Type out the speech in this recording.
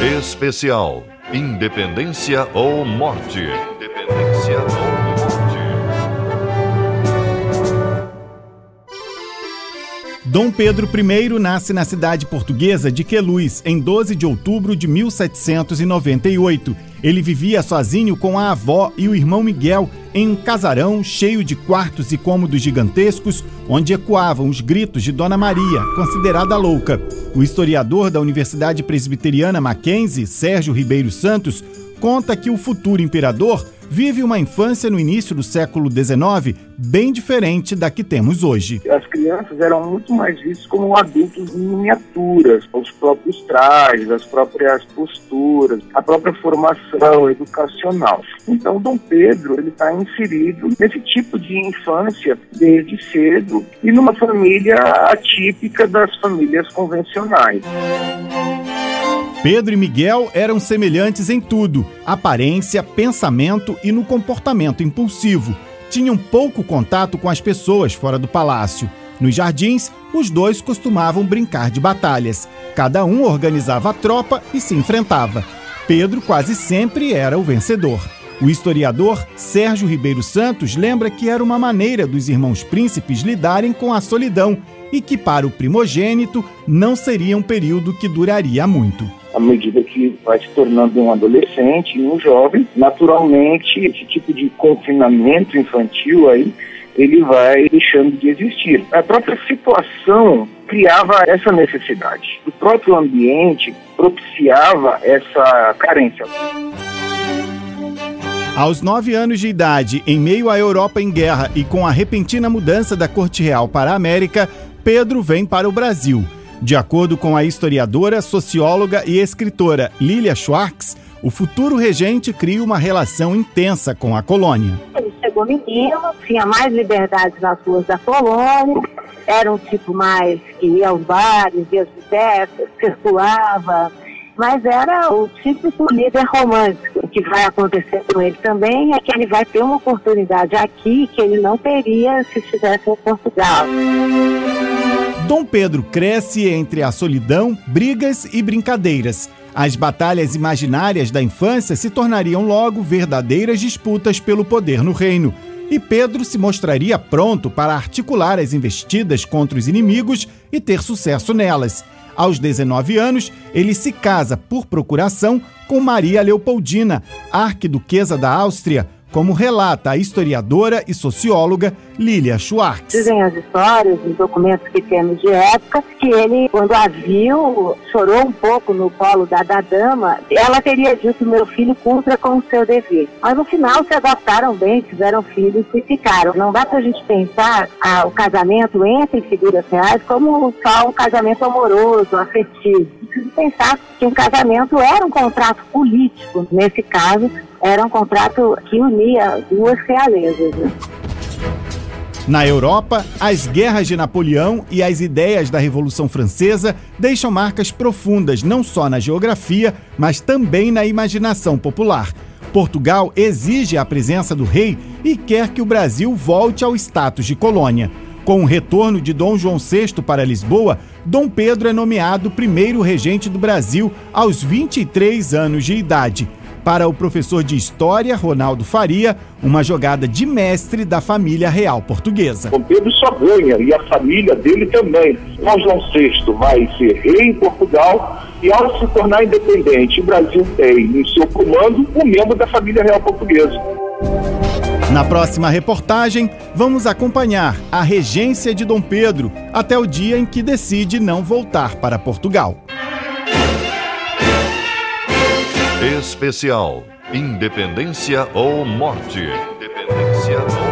Especial Independência ou Morte. Independência Dom Pedro I nasce na cidade portuguesa de Queluz em 12 de outubro de 1798. Ele vivia sozinho com a avó e o irmão Miguel em um casarão cheio de quartos e cômodos gigantescos, onde ecoavam os gritos de Dona Maria, considerada louca. O historiador da Universidade Presbiteriana Mackenzie, Sérgio Ribeiro Santos, conta que o futuro imperador vive uma infância no início do século XIX bem diferente da que temos hoje. As crianças eram muito mais vistas como adultos em miniaturas, os próprios trajes, as próprias posturas, a própria formação educacional. Então, Dom Pedro ele está inserido nesse tipo de infância desde cedo e numa família atípica das famílias convencionais. Pedro e Miguel eram semelhantes em tudo: aparência, pensamento e no comportamento impulsivo. Tinham pouco contato com as pessoas fora do palácio. Nos jardins, os dois costumavam brincar de batalhas. Cada um organizava a tropa e se enfrentava. Pedro quase sempre era o vencedor. O historiador Sérgio Ribeiro Santos lembra que era uma maneira dos irmãos príncipes lidarem com a solidão e que, para o primogênito, não seria um período que duraria muito à medida que vai se tornando um adolescente um jovem, naturalmente esse tipo de confinamento infantil aí ele vai deixando de existir. A própria situação criava essa necessidade. O próprio ambiente propiciava essa carência. Aos nove anos de idade, em meio à Europa em guerra e com a repentina mudança da corte real para a América, Pedro vem para o Brasil. De acordo com a historiadora, socióloga e escritora Lilia Schwartz, o futuro regente cria uma relação intensa com a colônia. Ele chegou menino, tinha mais liberdade nas ruas da colônia, era um tipo mais que ia aos bares, ia às festas, circulava, mas era o típico líder romântico. O que vai acontecer com ele também é que ele vai ter uma oportunidade aqui que ele não teria se estivesse em Portugal. Dom Pedro cresce entre a solidão, brigas e brincadeiras. As batalhas imaginárias da infância se tornariam logo verdadeiras disputas pelo poder no reino. E Pedro se mostraria pronto para articular as investidas contra os inimigos e ter sucesso nelas. Aos 19 anos, ele se casa por procuração com Maria Leopoldina, arquiduquesa da Áustria, como relata a historiadora e socióloga Lilia Schwartz. Dizem as histórias, os documentos que temos de época, que ele, quando a viu, chorou um pouco no colo da, da dama. Ela teria dito: meu filho cumpra com o seu dever. Mas no final se adaptaram bem, tiveram filhos e ficaram. Não dá a gente pensar ah, o casamento entre figuras reais como só um casamento amoroso, afetivo. Preciso pensar que um casamento era um contrato político, nesse caso, era um contrato que unia duas realezas. Né? Na Europa, as guerras de Napoleão e as ideias da Revolução Francesa deixam marcas profundas não só na geografia, mas também na imaginação popular. Portugal exige a presença do rei e quer que o Brasil volte ao status de colônia. Com o retorno de Dom João VI para Lisboa, Dom Pedro é nomeado primeiro regente do Brasil aos 23 anos de idade. Para o professor de História, Ronaldo Faria, uma jogada de mestre da família real portuguesa. Dom Pedro só ganha, e a família dele também. Dom João VI vai ser rei em Portugal e ao se tornar independente, o Brasil tem em seu comando um membro da família real portuguesa. Na próxima reportagem, vamos acompanhar a regência de Dom Pedro até o dia em que decide não voltar para Portugal. Especial Independência ou Morte. Independência ou